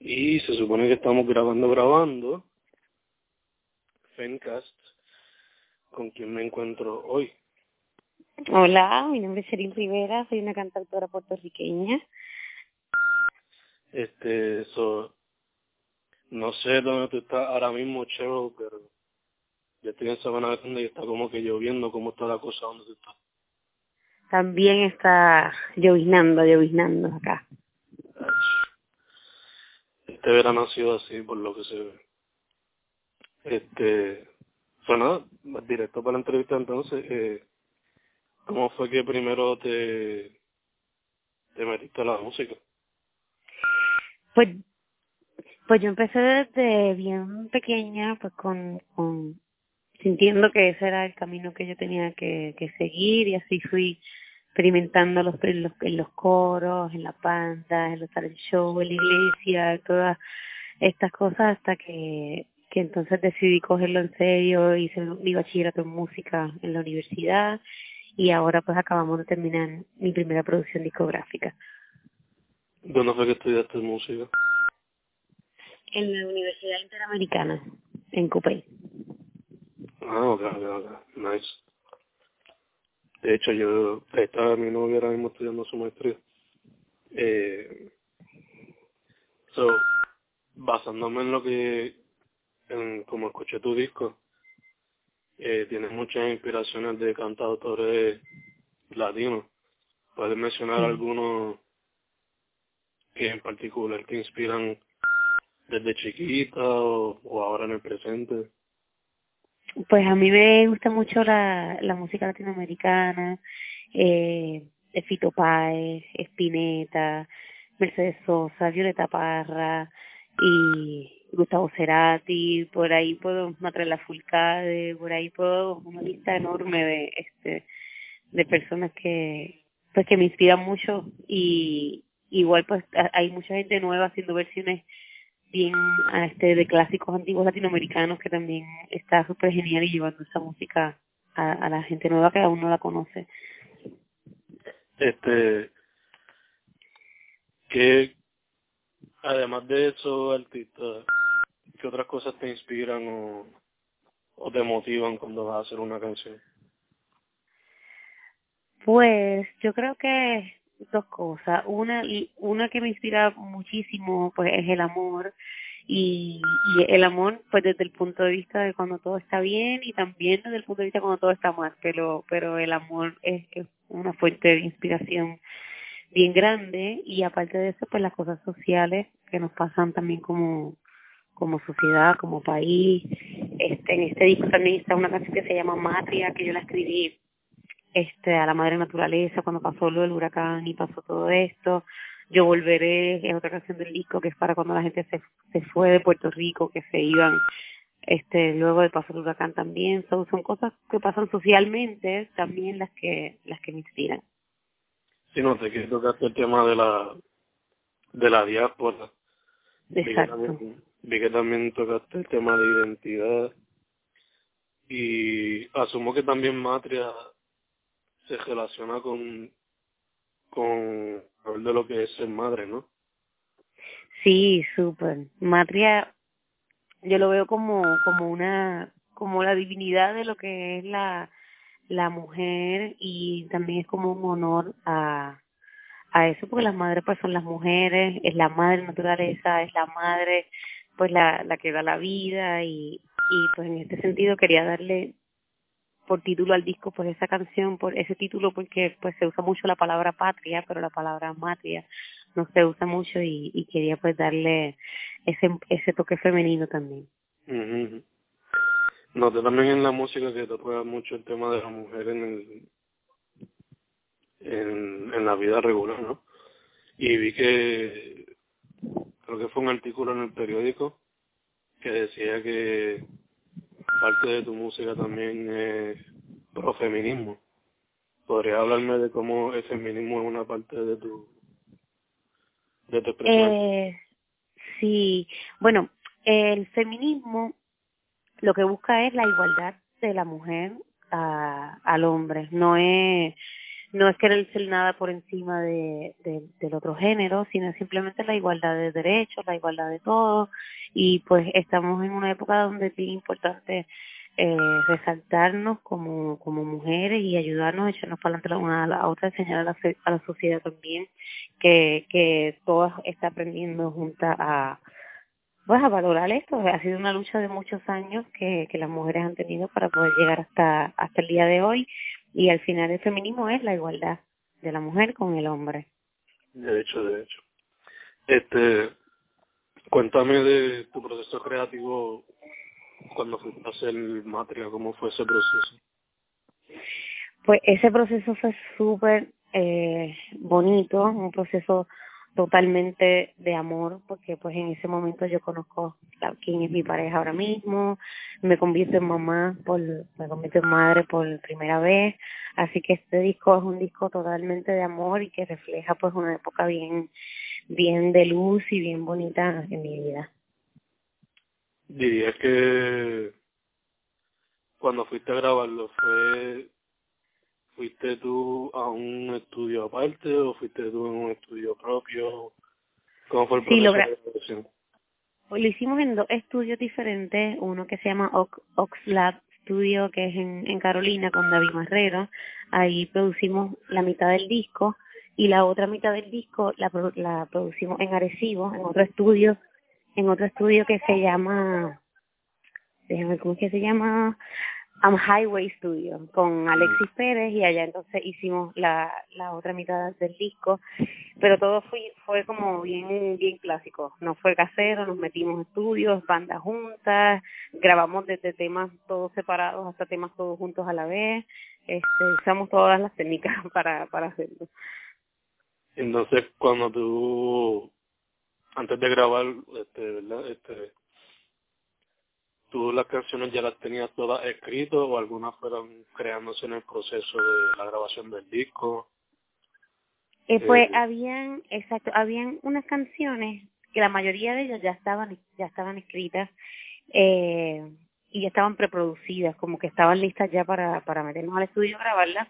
Y se supone que estamos grabando, grabando. Fencast, con quien me encuentro hoy. Hola, mi nombre es Sherin Rivera, soy una cantautora puertorriqueña. Este, so, no sé dónde tú estás ahora mismo, Cheryl, pero yo estoy en Sabana Grande y está como que lloviendo, ¿cómo está la cosa donde tú estás? También está lloviznando, lloviznando acá. Este verano ha sido así, por lo que se ve. Este, bueno, directo para la entrevista entonces, eh, ¿cómo fue que primero te, te metiste a la música? Pues, pues yo empecé desde bien pequeña, pues con, con sintiendo que ese era el camino que yo tenía que, que seguir y así fui experimentando los, en, los, en los coros, en la banda, en los talent show, en la iglesia, todas estas cosas hasta que, que entonces decidí cogerlo en serio, hice mi bachillerato en música en la universidad y ahora pues acabamos de terminar mi primera producción discográfica. ¿Dónde fue que estudiaste música? En la Universidad Interamericana, en Coupey. Ah, ok, ok, ok. Nice. De hecho, yo estaba mi novia ahora mismo estudiando su maestría. Eh, so, basándome en lo que, en como escuché tu disco, eh, tienes muchas inspiraciones de cantautores latinos. ¿Puedes mencionar Sí. algunos que en particular te inspiran desde chiquita o, o ahora en el presente? Pues a mí me gusta mucho la, la música latinoamericana, eh, Fito Páez, Spinetta, Mercedes Sosa, Violeta Parra y Gustavo Cerati, por ahí puedo Matrela Fulcade, por ahí puedo una lista enorme de este de personas que pues que me inspiran mucho. Y igual pues hay mucha gente nueva haciendo versiones bien a este de clásicos antiguos latinoamericanos que también está súper genial y llevando esa música a, a la gente nueva que aún no la conoce. Este, que además de eso, artistas, ¿qué otras cosas te inspiran o, o te motivan cuando vas a hacer una canción? Pues yo creo que dos cosas. Una, una que me inspira muchísimo pues es el amor y, y el amor pues desde el punto de vista de cuando todo está bien y también desde el punto de vista cuando todo está mal, pero pero el amor es, es una fuente de inspiración bien grande y aparte de eso pues las cosas sociales que nos pasan también como como sociedad, como país. Este en este disco también está una canción que se llama Matria que yo la escribí este a la madre naturaleza cuando pasó lo del huracán y pasó todo esto. Yo volveré es otra canción del disco que es para cuando la gente se se fue de Puerto Rico que se iban este luego de pasar el huracán también. Son son cosas que pasan socialmente también las que las que me inspiran. Si no, te quiero tocar el tema de la de la diáspora. Vi que exacto. también- Vi que también tocaste el tema de identidad y asumo que también Matria se relaciona con con de lo que es ser madre, ¿no? Sí, súper. Matria, yo lo veo como, como una, como la divinidad de lo que es la, la mujer y también es como un honor a, a eso porque las madres pues son las mujeres, es la madre naturaleza, es la madre pues la, la que da la vida y, y pues en este sentido quería darle por título al disco pues esa canción por ese título porque pues se usa mucho la palabra patria pero la palabra matria no se usa mucho y, quería pues darle ese ese toque femenino también Ujú. Noté también en la música que toca mucho el tema de la mujer en el en, en la vida regular, ¿no? Y vi que creo que fue un artículo en el periódico que decía que de tu música también es profeminismo. ¿Podrías hablarme de cómo el feminismo es una parte de tu de tu expresión? Eh, sí, bueno, el feminismo lo que busca es la igualdad de la mujer a, al hombre, no es no es querer ser nada por encima de, de, del otro género, sino simplemente la igualdad de derechos, la igualdad de todo, y pues estamos en una época donde es importante eh, resaltarnos como, como mujeres y ayudarnos, echarnos para adelante la una a la otra, enseñar a la, a la sociedad también que, que todas está aprendiendo juntas a, pues a valorar esto. Ha sido una lucha de muchos años que, que las mujeres han tenido para poder llegar hasta, hasta el día de hoy y al final el feminismo es la igualdad de la mujer con el hombre. De hecho, de hecho. Este, cuéntame de tu proceso creativo cuando fuiste a hacer Matria, ¿cómo fue ese proceso? Pues ese proceso fue súper eh, bonito, un proceso totalmente de amor porque pues en ese momento yo conozco quién es mi pareja ahora mismo, me convierto en mamá por, me convierto en madre por primera vez, así que este disco es un disco totalmente de amor y que refleja pues una época bien, bien de luz y bien bonita en mi vida. Diría que cuando fuiste a grabarlo fue ¿Fuiste tú a un estudio aparte o fuiste tú en un estudio propio? ¿Cómo fue el proceso sí, lo de grabación? Lo hicimos en dos estudios diferentes, uno que se llama Oxlab Studio, que es en, en Carolina, con David Marrero. Ahí producimos la mitad del disco y la otra mitad del disco la, la producimos en Arecibo, en otro estudio, en otro estudio que se llama, déjame cómo es que se llama, Am Highway Studio con Alexis Pérez y allá entonces hicimos la, la otra mitad del disco, pero todo fue, fue como bien, bien clásico, no fue casero, nos metimos estudios, bandas juntas, grabamos desde temas todos separados hasta temas todos juntos a la vez, este, usamos todas las técnicas para, para hacerlo. Entonces cuando tú, antes de grabar, este, ¿verdad? Este, ¿Tú las canciones ya las tenías todas escritas o algunas fueron creándose en el proceso de la grabación del disco? Eh, pues eh, habían, exacto, habían unas canciones que la mayoría de ellas ya estaban, ya estaban escritas eh, y ya estaban preproducidas, como que estaban listas ya para, para meternos al estudio a grabarlas.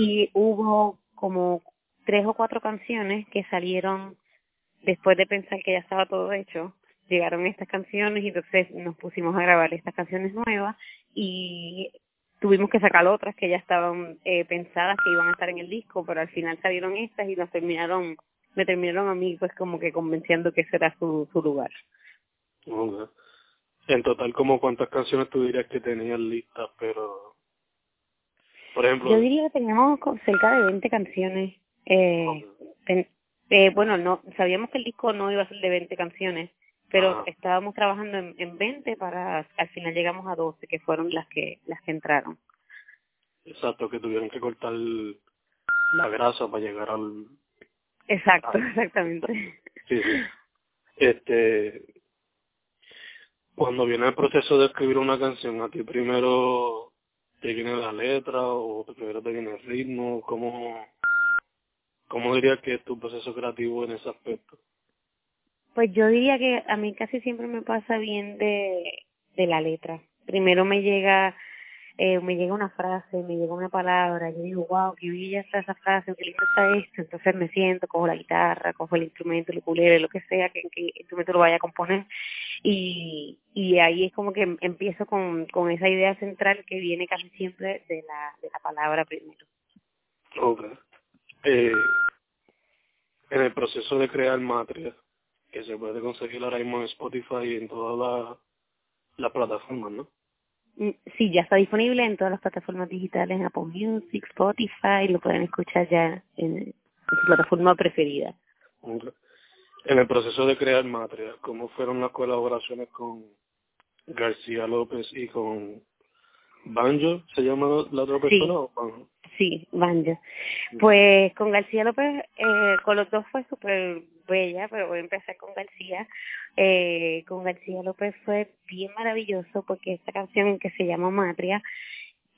Y hubo como tres o cuatro canciones que salieron después de pensar que ya estaba todo hecho llegaron estas canciones y entonces nos pusimos a grabar estas canciones nuevas y tuvimos que sacar otras que ya estaban eh, pensadas que iban a estar en el disco, pero al final salieron estas y nos terminaron, me terminaron a mí pues como que convenciendo que ese era su, su lugar. En total, como cuántas canciones tú dirías que tenías listas, pero por ejemplo... Yo diría que teníamos cerca de 20 canciones. Eh, eh, bueno, no sabíamos que el disco no iba a ser de 20 canciones, pero estábamos trabajando en, en 20 para al final llegamos a 12 que fueron las que las que entraron. Exacto que tuvieron que cortar la grasa para llegar al exacto exactamente. Sí sí. Este cuando viene el proceso de escribir una canción a ti primero te viene la letra o primero te viene el ritmo cómo cómo dirías que es tu proceso creativo en ese aspecto pues yo diría que a mí casi siempre me pasa bien de, de la letra. Primero me llega eh, me llega una frase, me llega una palabra, yo digo, wow, qué bella está esa frase, qué lindo está esto, entonces me siento, cojo la guitarra, cojo el instrumento, el ukulele, lo que sea, que, que el instrumento lo vaya a componer, y, y ahí es como que empiezo con, con esa idea central que viene casi siempre de la, de la palabra primero. Okay. Eh, en el proceso de crear Matria, que se puede conseguir ahora mismo en Spotify y en todas las la plataformas, ¿no? Sí, ya está disponible en todas las plataformas digitales, en Apple Music, Spotify, lo pueden escuchar ya en, su plataforma preferida. En el proceso de crear Matria, ¿cómo fueron las colaboraciones con García López y con Banjo? ¿Se llama la otra persona o Banjo? Sí, Banjo. Pues con García López, eh, con los dos fue súper bella, pero voy a empezar con García. Eh, con García López fue bien maravilloso porque esta canción que se llama Matria,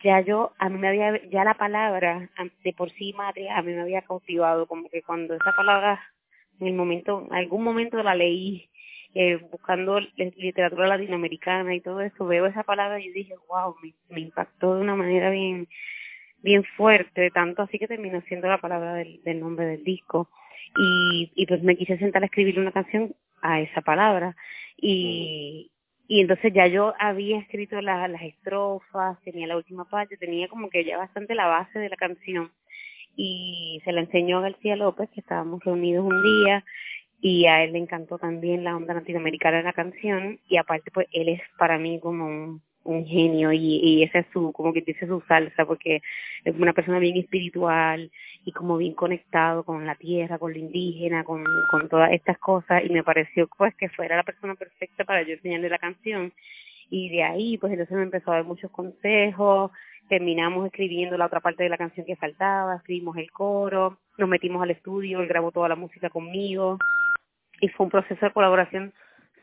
ya yo, a mí me había, ya la palabra de por sí Matria, a mí me había cautivado, como que cuando esa palabra, en el momento, en algún momento la leí, eh, buscando literatura latinoamericana y todo eso, veo esa palabra y dije, wow, me, me impactó de una manera bien, bien fuerte, tanto así que terminó siendo la palabra del, del nombre del disco. Y, y pues me quise sentar a escribir una canción a esa palabra. Y, y entonces ya yo había escrito la, las estrofas, tenía la última parte, tenía como que ya bastante la base de la canción. Y se la enseñó a García López, que estábamos reunidos un día, y a él le encantó también la onda latinoamericana de la canción, y aparte pues él es para mí como un un genio y, y esa es su, como que dice su salsa, porque es una persona bien espiritual y como bien conectado con la tierra, con lo indígena, con, con todas estas cosas y me pareció pues que fuera la persona perfecta para yo enseñarle la canción. Y de ahí pues entonces me empezó a dar muchos consejos, terminamos escribiendo la otra parte de la canción que faltaba, escribimos el coro, nos metimos al estudio, él grabó toda la música conmigo y fue un proceso de colaboración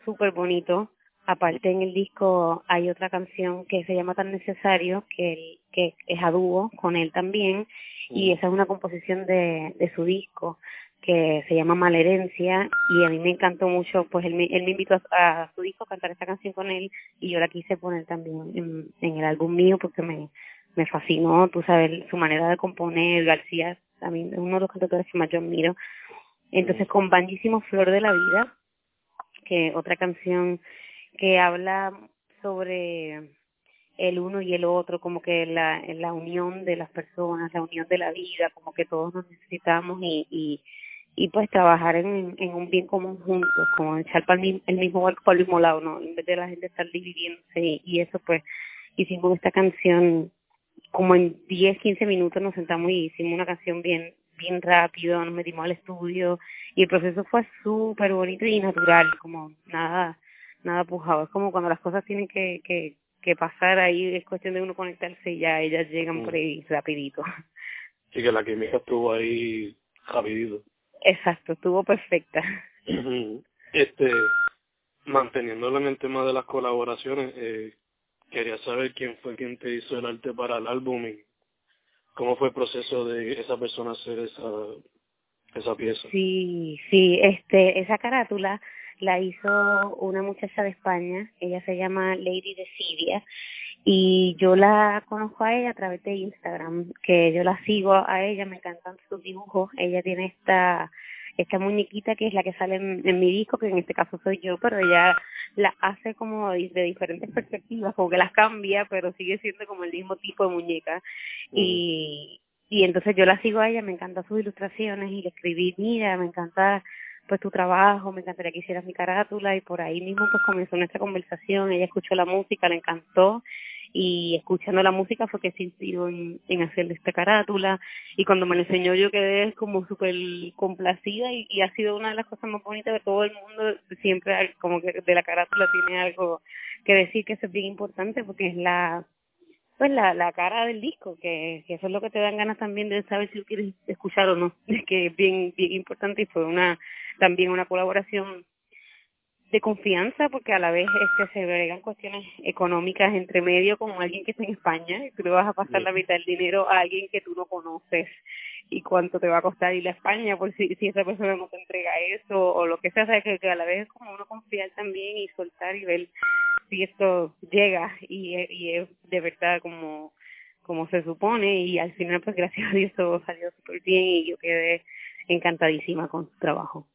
súper bonito Aparte en el disco hay otra canción que se llama Tan Necesario, que, que es a dúo con él también, y esa es una composición de, de su disco que se llama Malherencia y a mí me encantó mucho, pues él me, él me invitó a, su disco a cantar esta canción con él y yo la quise poner también en, en el álbum mío porque me, me fascinó, tú sabes, su manera de componer, García, también es uno de los cantadores que más yo admiro. Entonces con Bandísimo Flor de la Vida, que otra canción que habla sobre el uno y el otro, como que la, la unión de las personas, la unión de la vida, como que todos nos necesitamos y, y, y pues trabajar en, en un bien común juntos, como echar para el, mismo barco para el mismo lado, ¿no? En vez de la gente estar dividiéndose y, y eso pues hicimos esta canción como en 10, 15 minutos nos sentamos y hicimos una canción bien bien rápido, nos metimos al estudio y el proceso fue súper bonito y natural, como nada nada pujado. Es como cuando las cosas tienen que, que, que pasar ahí, es cuestión de uno conectarse y ya ellas llegan por mm. ahí rapidito. Sí, que la química estuvo ahí rapidito. Exacto, estuvo perfecta. Este, manteniéndolo en el tema de las colaboraciones, eh, quería saber quién fue quien te hizo el arte para el álbum y cómo fue el proceso de esa persona hacer esa esa pieza. Sí, sí, este, esa carátula la hizo una muchacha de España, ella se llama Lady de Siria y yo la conozco a ella a través de Instagram, que yo la sigo a ella, me encantan sus dibujos, ella tiene esta esta muñequita que es la que sale en, mi disco, que en este caso soy yo, pero ella la hace como de, diferentes perspectivas, como que las cambia, pero sigue siendo como el mismo tipo de muñeca. Y, y entonces yo la sigo a ella, me encantan sus ilustraciones y le escribí, mira, me encanta pues tu trabajo, me encantaría que hicieras mi carátula y por ahí mismo pues comenzó nuestra conversación, ella escuchó la música, le encantó y escuchando la música fue que se inspiró en, en hacerle esta carátula. Y cuando me la enseñó yo quedé como súper complacida y, y ha sido una de las cosas más bonitas de todo el mundo, siempre como que de la carátula tiene algo que decir que eso es bien importante porque es la pues la, la cara del disco, que, que eso es lo que te dan ganas también de saber si lo quieres escuchar o no, que es bien, bien importante y fue una también una colaboración de confianza porque a la vez este se agregan cuestiones económicas entre medio como alguien que está en España y tú le vas a pasar la mitad del dinero a alguien que tú no conoces y cuánto te va a costar ir a España por si, si esa persona no te entrega eso o lo que sea, o que a la vez es como uno confiar también y soltar y ver si esto llega y, y es de verdad como como se supone y al final pues gracias a Dios todo salió súper bien y yo quedé encantadísima con su trabajo.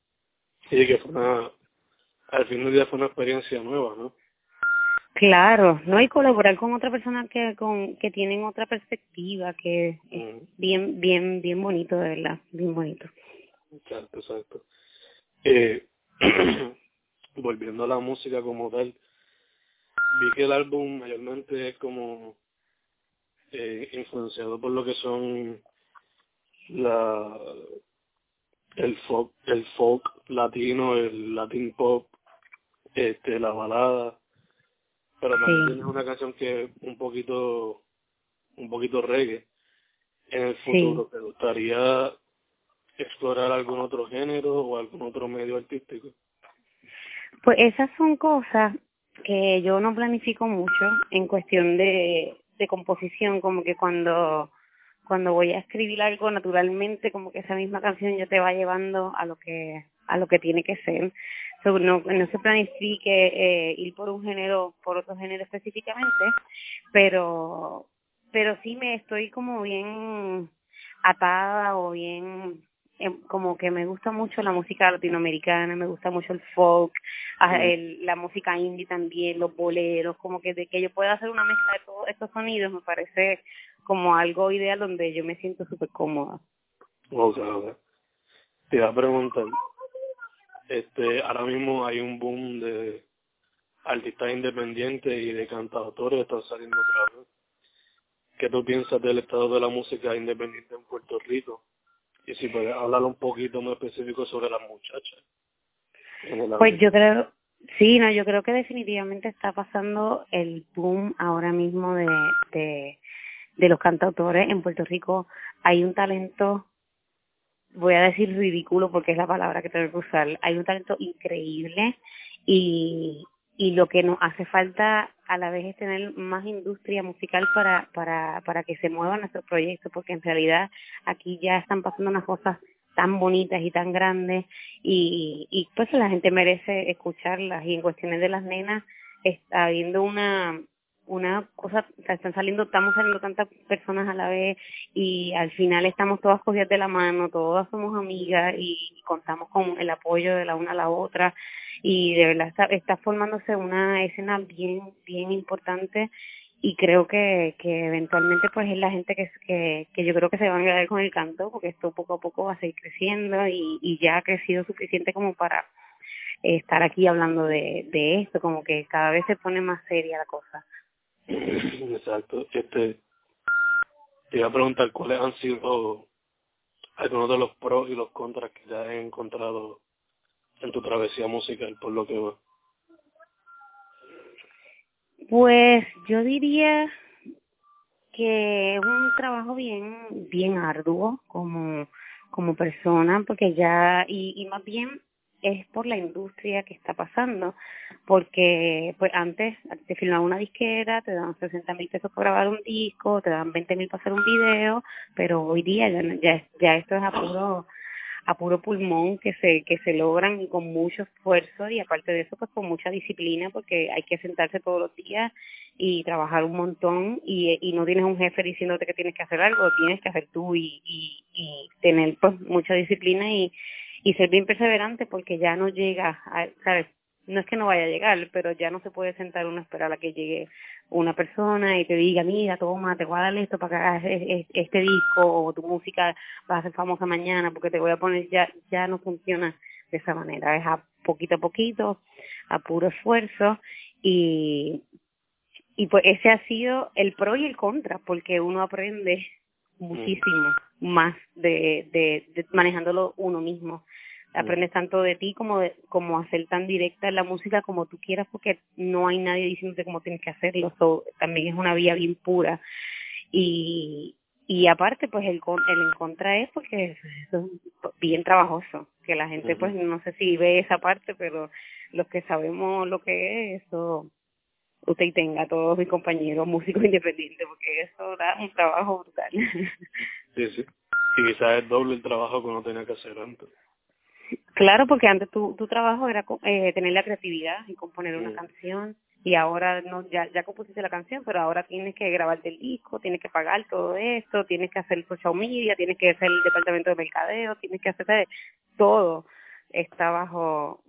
Sí, que fue una, al fin del día fue una experiencia nueva, ¿no? Claro, no hay colaborar con otra persona que con que tienen otra perspectiva, que es mm. bien bien bien bonito de verdad, bien bonito. Exacto, exacto. Eh, volviendo a la música como tal, vi que el álbum mayormente es como eh, influenciado por lo que son la el folk, el folk latino, el latin pop, este, la balada, pero también tienes una canción que es un poquito, un poquito reggae. En el futuro, ¿te gustaría explorar algún otro género o algún otro medio artístico? Pues esas son cosas que yo no planifico mucho en cuestión de, de composición, como que cuando cuando voy a escribir algo naturalmente como que esa misma canción ya te va llevando a lo que a lo que tiene que ser no no se planifique eh, ir por un género por otro género específicamente pero pero sí me estoy como bien atada o bien em, como que me gusta mucho la música latinoamericana, me gusta mucho el folk, ah, el, la música indie también, los boleros, como que de que yo pueda hacer una mezcla de todos estos sonidos me parece como algo ideal donde yo me siento súper cómoda. Okay, okay. Te iba a preguntar, este, ahora mismo hay un boom de artistas independientes y de cantautores que están saliendo otra vez. ¿Qué tú piensas del estado de la música independiente en Puerto Rico? Y si puedes hablar un poquito más específico sobre las muchachas. Pues yo creo, sí, no, yo creo que definitivamente está pasando el boom ahora mismo de, de, de los cantautores en Puerto Rico. Hay un talento voy a decir ridículo porque es la palabra que tengo que usar. Hay un talento increíble y, y lo que nos hace falta a la vez es tener más industria musical para, para, para que se muevan nuestros proyectos, porque en realidad aquí ya están pasando unas cosas tan bonitas y tan grandes y, y pues la gente merece escucharlas y en cuestiones de las nenas está habiendo una una cosa, están saliendo, estamos saliendo tantas personas a la vez y al final estamos todas cogidas de la mano, todas somos amigas y contamos con el apoyo de la una a la otra y de verdad está, está formándose una escena bien, bien importante y creo que, que eventualmente pues es la gente que, que, que yo creo que se van a quedar con el canto porque esto poco a poco va a seguir creciendo y, y ya ha crecido suficiente como para estar aquí hablando de, de esto, como que cada vez se pone más seria la cosa. Exacto. Este, te iba a preguntar cuáles han sido algunos de los pros y los contras que ya has encontrado en tu travesía musical, por lo que veo. Pues yo diría que es un trabajo bien bien arduo como como persona porque ya y, y más bien es por la industria que está pasando, porque pues antes te filmaban una disquera, te daban 60 mil pesos por grabar un disco, te daban 20 mil para hacer un video, pero hoy día ya, ya, ya esto es a puro a puro pulmón que se que se logran con mucho esfuerzo y aparte de eso pues con mucha disciplina porque hay que sentarse todos los días y trabajar un montón y, y no tienes un jefe diciéndote que tienes que hacer algo, tienes que hacer tú y, y, y tener pues mucha disciplina y y ser bien perseverante porque ya no llega, a, ¿sabes? No es que no vaya a llegar, pero ya no se puede sentar uno a esperar a que llegue una persona y te diga, mira, toma, te voy a dar esto para que hagas este disco o tu música va a ser famosa mañana porque te voy a poner, ya, ya no funciona de esa manera, es a poquito a poquito, a puro esfuerzo y, y pues ese ha sido el pro y el contra porque uno aprende muchísimo más de, de, de manejándolo uno mismo. Aprendes tanto de ti como de, como hacer tan directa la música como tú quieras porque no hay nadie diciéndote cómo tienes que hacerlo. So, también es una vía bien pura. Y, y aparte pues el, el en contra es porque es, bien trabajoso que la gente pues no sé si ve esa parte pero los que sabemos lo que es eso usted tenga a todos mis compañeros músicos independientes, porque eso da un trabajo brutal. Sí, sí. Y quizás es doble el trabajo que uno tenía que hacer antes. Claro, porque antes tu, tu trabajo era eh, tener la creatividad y componer una canción y ahora no ya ya compusiste la canción, pero ahora tienes que grabarte el disco, tienes que pagar todo esto, tienes que hacer social media, tienes que hacer el departamento de mercadeo, tienes que hacer todo está bajo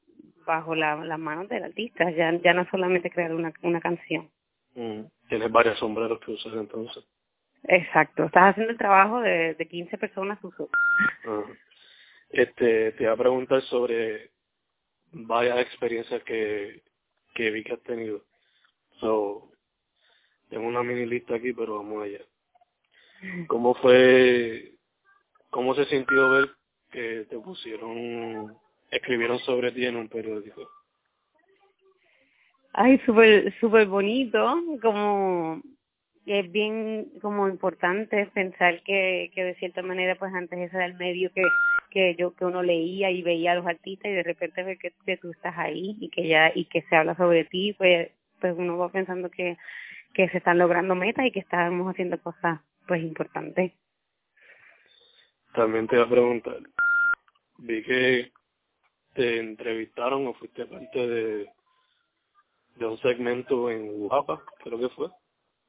bajo la, las manos del artista, ya, ya no solamente crear una, una canción. Mm. Tienes varios sombreros que usar entonces. Exacto, estás haciendo el trabajo de, de 15 personas uso. Este, te iba a preguntar sobre varias experiencias que, que vi que has tenido. So, tengo una mini lista aquí, pero vamos allá. ¿Cómo fue, cómo se sintió ver que te pusieron escribieron sobre ti en un periódico? Ay, súper super bonito, como es bien como importante pensar que, que de cierta manera pues antes ese era el medio que, que yo que uno leía y veía a los artistas y de repente ve que, que tú estás ahí y que ya y que se habla sobre ti pues pues uno va pensando que que se están logrando metas y que estamos haciendo cosas pues importantes también te iba a preguntar vi que te entrevistaron o fuiste parte de de un segmento en Guapa creo que fue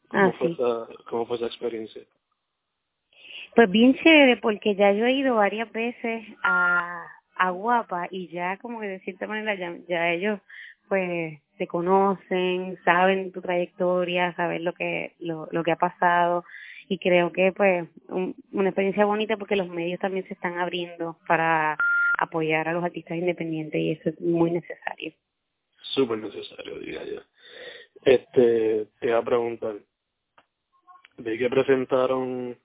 ¿Cómo, ah, fue sí. esa, ¿Cómo fue esa experiencia? Pues bien chévere, porque ya yo he ido varias veces a, a Guapa y ya como que de cierta manera ya, ellos pues se conocen, saben tu trayectoria, saben lo que lo, lo que ha pasado y creo que pues un, una experiencia bonita porque los medios también se están abriendo para apoyar a los artistas independientes y eso es muy necesario. Súper necesario, diría yo. Este, te iba a preguntar, vi que presentaron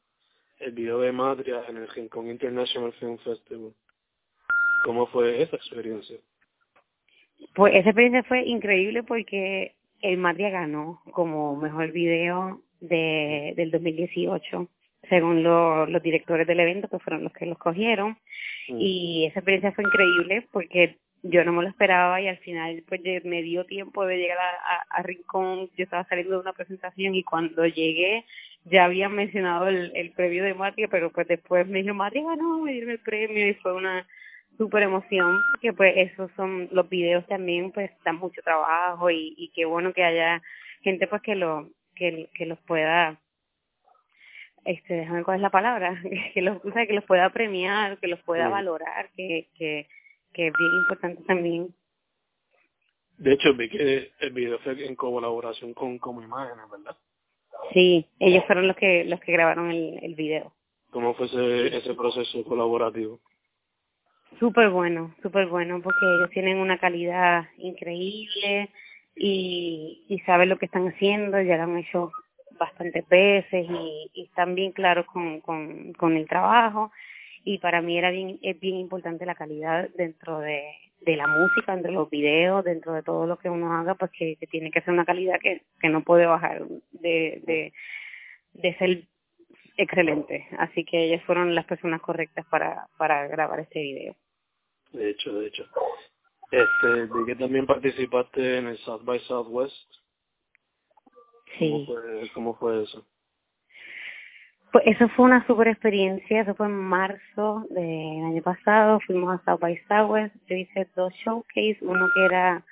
el video de Matria en el Rincón International Film Festival. ¿Cómo fue esa experiencia? Pues esa experiencia fue increíble porque el Matria ganó como mejor video de del 2018 según lo, los directores del evento que fueron los que los cogieron mm. y esa experiencia fue increíble porque yo no me lo esperaba y al final pues me dio tiempo de llegar a, a, a Rincón, yo estaba saliendo de una presentación y cuando llegué ya habían mencionado el, el premio de Matria, pero pues después me dijo, Matria ganó, me dieron el premio y fue una super emoción, que pues esos son los videos también, pues dan mucho trabajo y, y qué bueno que haya gente pues que lo que, que los pueda este déjame cuál es la palabra que los o sea, que los pueda premiar que los pueda sí. valorar que que que es bien importante también. De hecho vi que el video fue en colaboración con como imágenes verdad Sí, ellos fueron los que los que grabaron el, el video. ¿Cómo fue ese, ese proceso colaborativo? Súper bueno, súper bueno, porque ellos tienen una calidad increíble y, y saben lo que están haciendo, ya lo han hecho bastantes veces y, y están bien claros con, con, con el trabajo y para mí era bien, es bien importante la calidad dentro de, de la música, dentro de los videos, dentro de todo lo que uno haga, pues que, que tiene que ser una calidad que, que no puede bajar de, de, de ser excelente. Así que ellas fueron las personas correctas para, para grabar este video. De hecho, de hecho. Este, vi que también participaste en el South by Southwest. Sí. ¿Cómo fue, cómo fue eso? Pues eso fue una super experiencia, eso fue en marzo del año pasado, fuimos a South by Southwest, yo hice dos showcase, uno que era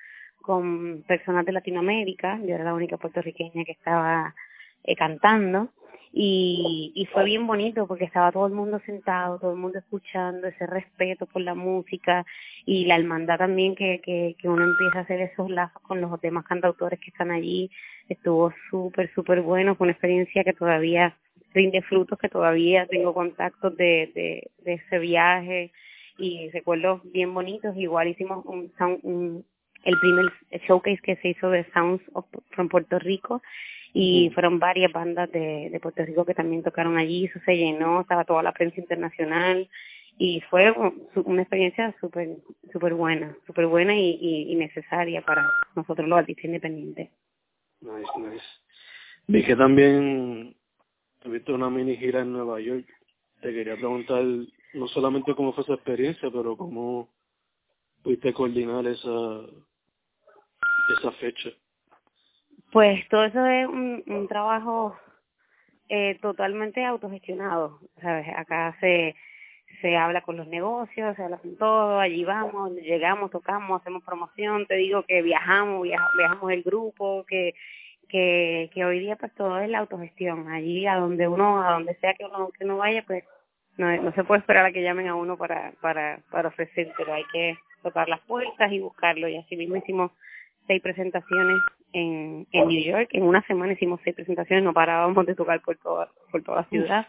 con personas de Latinoamérica, yo era la única puertorriqueña que estaba eh, cantando, y, fue bien bonito porque estaba todo el mundo sentado, todo el mundo escuchando, ese respeto por la música y la hermandad también que, que, que uno empieza a hacer esos lazos con los demás cantautores que están allí, estuvo súper, súper bueno, fue una experiencia que todavía rinde frutos, que todavía tengo contactos de, de, de ese viaje y recuerdos bien bonitos, igual hicimos un, un el primer showcase que se hizo de Sounds of, from Puerto Rico y fueron varias bandas de, de Puerto Rico que también tocaron allí, eso se llenó, estaba toda la prensa internacional y fue una experiencia súper super buena, súper buena y, y, y necesaria para nosotros los artistas independientes. Nice, nice. Vi que también tuviste una mini gira en Nueva York. Te quería preguntar no solamente cómo fue esa experiencia, pero cómo pudiste coordinar esa esa fecha. Pues todo eso es un, un trabajo eh, totalmente autogestionado, ¿sabes? Acá se se habla con los negocios, se habla con todo, allí vamos, llegamos, tocamos, hacemos promoción, te digo que viajamos, viaj viajamos el grupo, que que que hoy día pues todo es la autogestión, allí a donde uno, a donde sea que uno que uno vaya, pues no, no se puede esperar a que llamen a uno para para para ofrecer, pero hay que tocar las puertas y buscarlo y así mismo hicimos seis presentaciones en, en New York. En una semana hicimos seis presentaciones, no parábamos de tocar por toda, por toda la ciudad.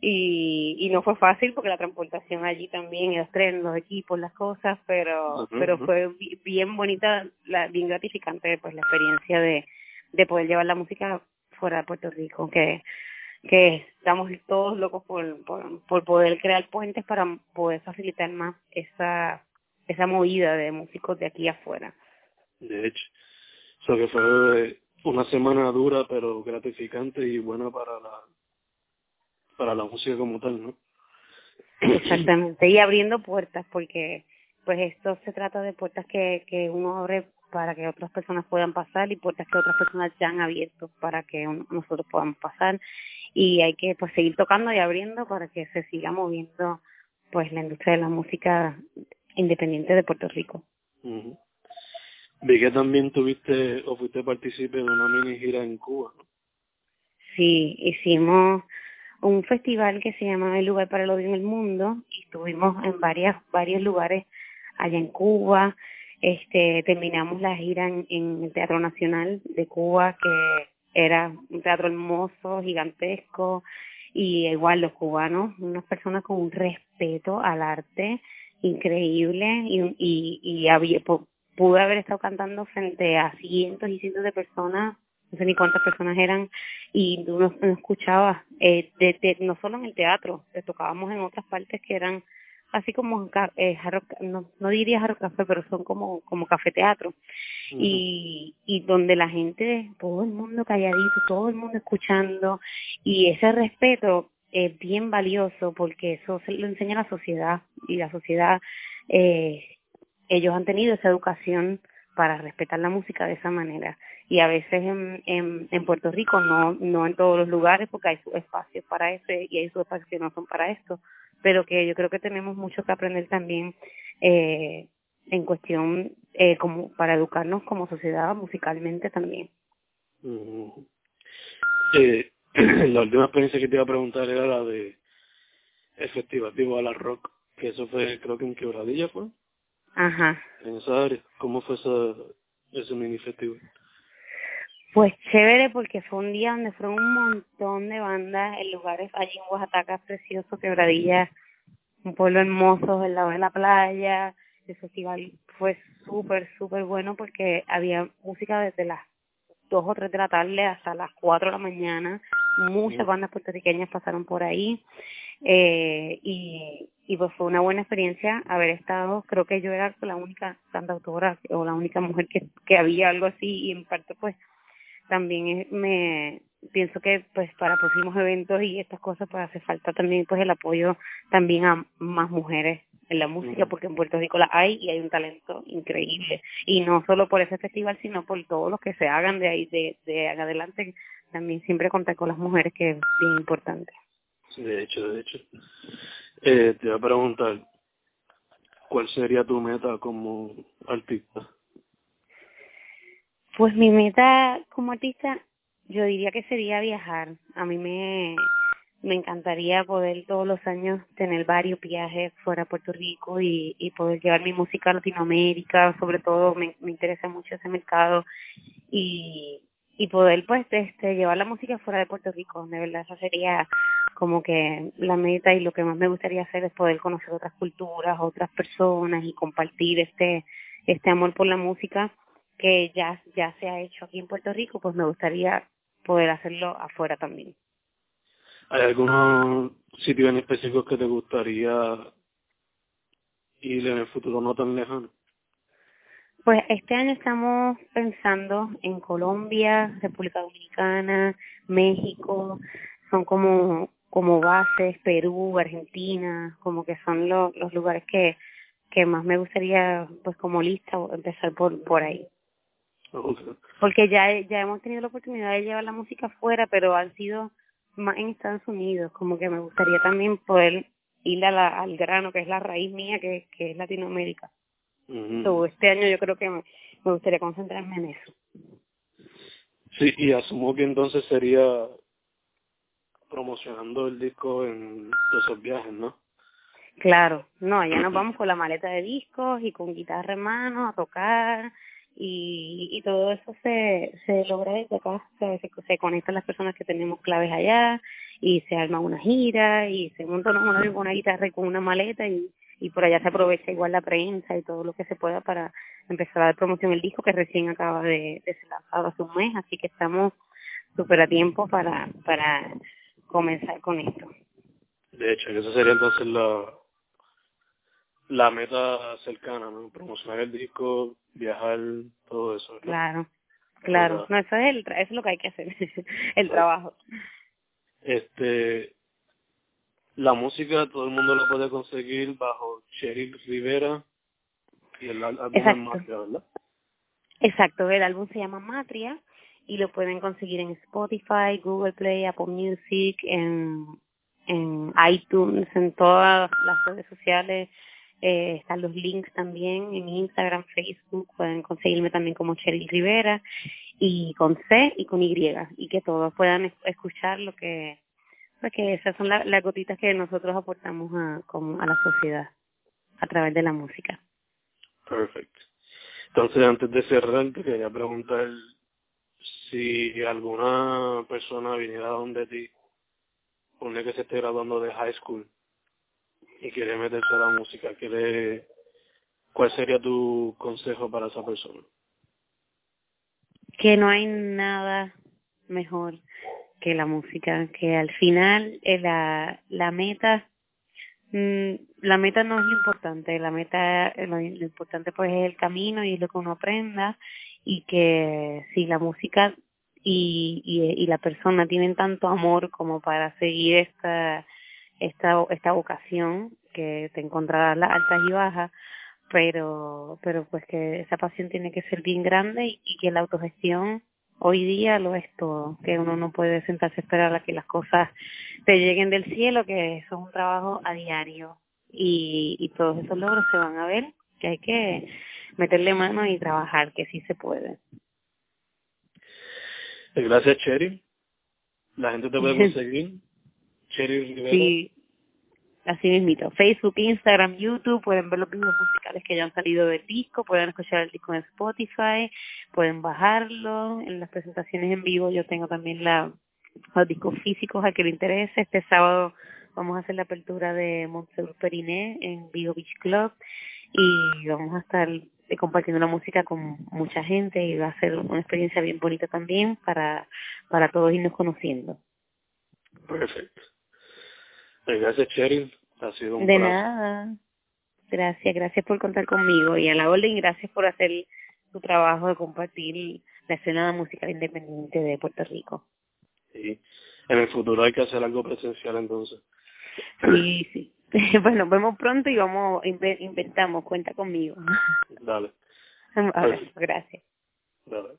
Y, y no fue fácil porque la transportación allí también, los trenes, los equipos, las cosas, pero uh -huh. pero fue bien bonita, la, bien gratificante pues la experiencia de, de poder llevar la música fuera de Puerto Rico, que que estamos todos locos por, por, por poder crear puentes para poder facilitar más esa esa movida de músicos de aquí afuera. De hecho, o sea que fue una semana dura pero gratificante y buena para la para la música como tal, ¿no? Exactamente, y abriendo puertas, porque pues esto se trata de puertas que, que uno abre para que otras personas puedan pasar y puertas que otras personas ya han abierto para que nosotros podamos pasar y hay que pues seguir tocando y abriendo para que se siga moviendo pues la industria de la música independiente de Puerto Rico. Vi que también tuviste o fuiste partícipe de una mini gira en Cuba. Sí, hicimos un festival que se llama El lugar para el odio en el mundo y estuvimos en varias varios lugares allá en Cuba. Este terminamos la gira en, en el Teatro Nacional de Cuba que era un teatro hermoso, gigantesco y igual los cubanos, unas personas con un respeto al arte increíble y y, y había, pude haber estado cantando frente a cientos y cientos de personas no sé ni cuántas personas eran y uno no escuchaba eh, de, no solo en el teatro le tocábamos en otras partes que eran así como eh, no, no diría jarro café pero son como como café teatro. Y y donde la gente todo el mundo calladito todo el mundo escuchando y ese respeto es bien valioso porque eso se lo enseña la sociedad y la sociedad eh, ellos han tenido esa educación para respetar la música de esa manera y a veces en, en, en Puerto Rico no no en todos los lugares porque hay sus espacios para eso y hay sus espacios que no son para esto pero que yo creo que tenemos mucho que aprender también eh, en cuestión eh, como para educarnos como sociedad musicalmente también eh, la última experiencia que te iba a preguntar era la de el festival de la Rock que eso fue creo que en Quebradilla fue Ajá. En esa área. ¿Cómo fue esa, ese mini festival? Pues chévere porque fue un día donde fueron un montón de bandas en lugares allí en Oaxaca, precioso, Quebradilla, un pueblo hermoso al lado de la playa. El festival fue súper, súper bueno porque había música desde las dos o tres de la tarde hasta las cuatro de la mañana. Muchas bandas puertorriqueñas pasaron por ahí eh, y, y pues fue una buena experiencia haber estado, creo que yo era la única cantautora o la única mujer que, que había algo así y en parte pues también me pienso que pues para próximos eventos y estas cosas pues hace falta también pues el apoyo también a más mujeres en la música porque en Puerto Rico la hay y hay un talento increíble y no solo por ese festival sino por todos los que se hagan de ahí de, de adelante también siempre contar con las mujeres que es bien importante de hecho, de hecho. Eh, te voy a preguntar, ¿cuál sería tu meta como artista? Pues mi meta como artista, yo diría que sería viajar. A mí me, me encantaría poder todos los años tener varios viajes fuera de Puerto Rico y, y poder llevar mi música a Latinoamérica, sobre todo me, me interesa mucho ese mercado y, y poder pues este llevar la música fuera de Puerto Rico. De verdad esa sería como que la meta y lo que más me gustaría hacer es poder conocer otras culturas otras personas y compartir este este amor por la música que ya ya se ha hecho aquí en Puerto Rico pues me gustaría poder hacerlo afuera también. Hay algunos sitios en específico que te gustaría ir en el futuro no tan lejano pues este año estamos pensando en Colombia, República Dominicana, México, son como como bases, Perú, Argentina, como que son los los lugares que que más me gustaría pues como lista empezar por por ahí. Porque ya ya hemos tenido la oportunidad de llevar la música afuera, pero han sido más en Estados Unidos, como que me gustaría también poder ir a la, al grano que es la raíz mía que que es Latinoamérica. Este año yo creo que me, gustaría concentrarme en eso. Sí, y asumo que entonces sería promocionando el disco en todos esos viajes, ¿no? Claro, no, ya nos vamos con la maleta de discos y con guitarra en mano a tocar y, y todo eso se, se logra desde acá, se, se, conectan las personas que tenemos claves allá y se arma una gira y se monta una, una guitarra con una maleta y y por allá se aprovecha igual la prensa y todo lo que se pueda para empezar a dar promoción el disco que recién acaba de, de ser lanzado hace un mes, así que estamos súper a tiempo para, para comenzar con esto. De hecho, esa sería entonces la, la meta cercana, ¿no? Promocionar el disco, viajar, todo eso. Claro, claro. No, eso es, el, eso es lo que hay que hacer, el trabajo. Este, la música todo el mundo la puede conseguir bajo Cheryl Rivera y el álbum es Matria, ¿verdad? Exacto, el álbum se llama Matria y lo pueden conseguir en Spotify, Google Play, Apple Music, en, en iTunes, en todas las redes sociales. Eh, están los links también en Instagram, Facebook, pueden conseguirme también como Cheryl Rivera y con C y con Y y que todos puedan escuchar lo que porque esas son las gotitas que nosotros aportamos a, como a la sociedad a través de la música. Perfecto. Entonces, antes de cerrar, te quería preguntar si alguna persona viniera donde ti, pone que se esté graduando de high school y quiere meterse a la música, quiere, ¿cuál sería tu consejo para esa persona? Que no hay nada mejor que la música, que al final eh, la, la meta, mm, la meta no es lo importante, la meta, eh, lo, importante pues es el camino y es lo que uno aprenda y que si la música y, y, y la persona tienen tanto amor como para seguir esta, esta, esta vocación que te encontrarás las altas y bajas, pero, pero pues que esa pasión tiene que ser bien grande y, y que la autogestión hoy día lo es todo, que uno no puede sentarse a esperar a que las cosas te lleguen del cielo, que eso es un trabajo a diario y, y todos esos logros se van a ver, que hay que meterle mano y trabajar, que sí se puede. Gracias, Cherry. La gente te puede conseguir. Cherry Rivera. Sí, así mismito. Facebook, Instagram, YouTube, pueden ver los videos musicales que ya han salido del disco, pueden escuchar el disco en Spotify, pueden bajarlo. En las presentaciones en vivo yo tengo también la, los discos físicos a que le interese. Este sábado vamos a hacer la apertura de Montseur Periné en Vigo Beach Club y vamos a estar compartiendo la música con mucha gente y va a ser una experiencia bien bonita también para, para todos irnos conociendo. Perfecto. Gracias, Cheryl. Ha sido un De nada. Gracias, gracias por contar conmigo y a la orden, gracias por hacer tu trabajo de compartir la escena musical independiente de Puerto Rico. Sí, en el futuro hay que hacer algo presencial entonces. Sí, sí. Bueno, vemos pronto y vamos, inventamos, cuenta conmigo. Dale. Ver, gracias. Dale.